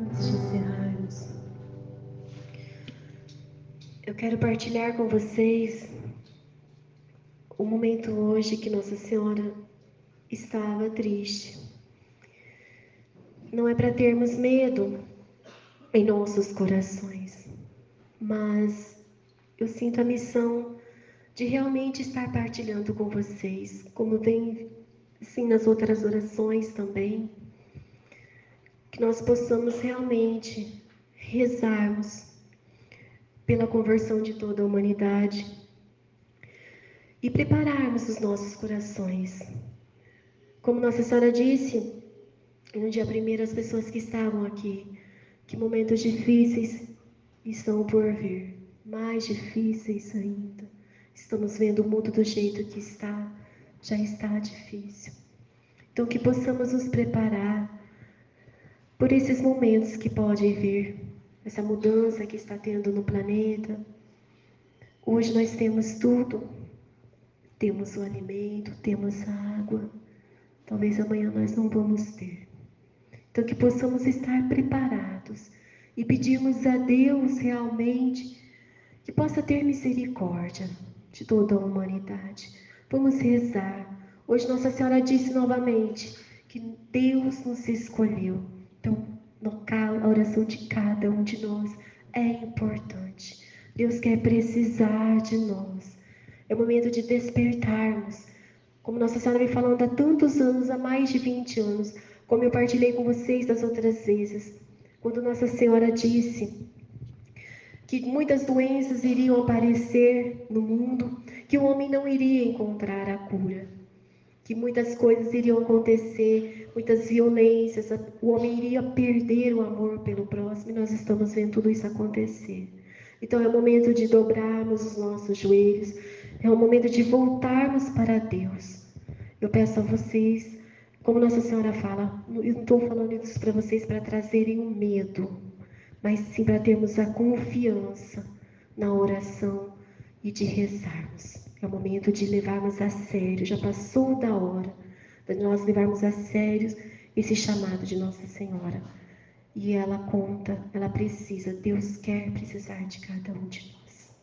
antes de encerrarmos, eu quero partilhar com vocês o momento hoje que Nossa Senhora estava triste. Não é para termos medo em nossos corações, mas eu sinto a missão de realmente estar partilhando com vocês, como vem sim nas outras orações também, que nós possamos realmente rezarmos pela conversão de toda a humanidade e prepararmos os nossos corações. Como Nossa Senhora disse, no dia primeiro, as pessoas que estavam aqui, que momentos difíceis estão por vir, mais difíceis ainda. Estamos vendo o mundo do jeito que está, já está difícil. Então, que possamos nos preparar por esses momentos que podem vir, essa mudança que está tendo no planeta. Hoje nós temos tudo, temos o alimento, temos a água. Talvez amanhã nós não vamos ter. Então, que possamos estar preparados e pedirmos a Deus realmente que possa ter misericórdia de toda a humanidade. Vamos rezar. Hoje Nossa Senhora disse novamente que Deus nos escolheu. Então, a oração de cada um de nós é importante. Deus quer precisar de nós. É o momento de despertarmos. Como Nossa Senhora vem falando há tantos anos, há mais de 20 anos, como eu partilhei com vocês das outras vezes, quando Nossa Senhora disse que muitas doenças iriam aparecer no mundo, que o homem não iria encontrar a cura, que muitas coisas iriam acontecer, muitas violências, o homem iria perder o amor pelo próximo, e nós estamos vendo tudo isso acontecer. Então é o momento de dobrarmos os nossos joelhos, é o momento de voltarmos para Deus. Eu peço a vocês, como Nossa Senhora fala, eu não estou falando isso para vocês para trazerem o medo, mas sim para termos a confiança na oração e de rezarmos. É o momento de levarmos a sério, já passou da hora de nós levarmos a sério esse chamado de Nossa Senhora. E ela conta, ela precisa, Deus quer precisar de cada um de nós.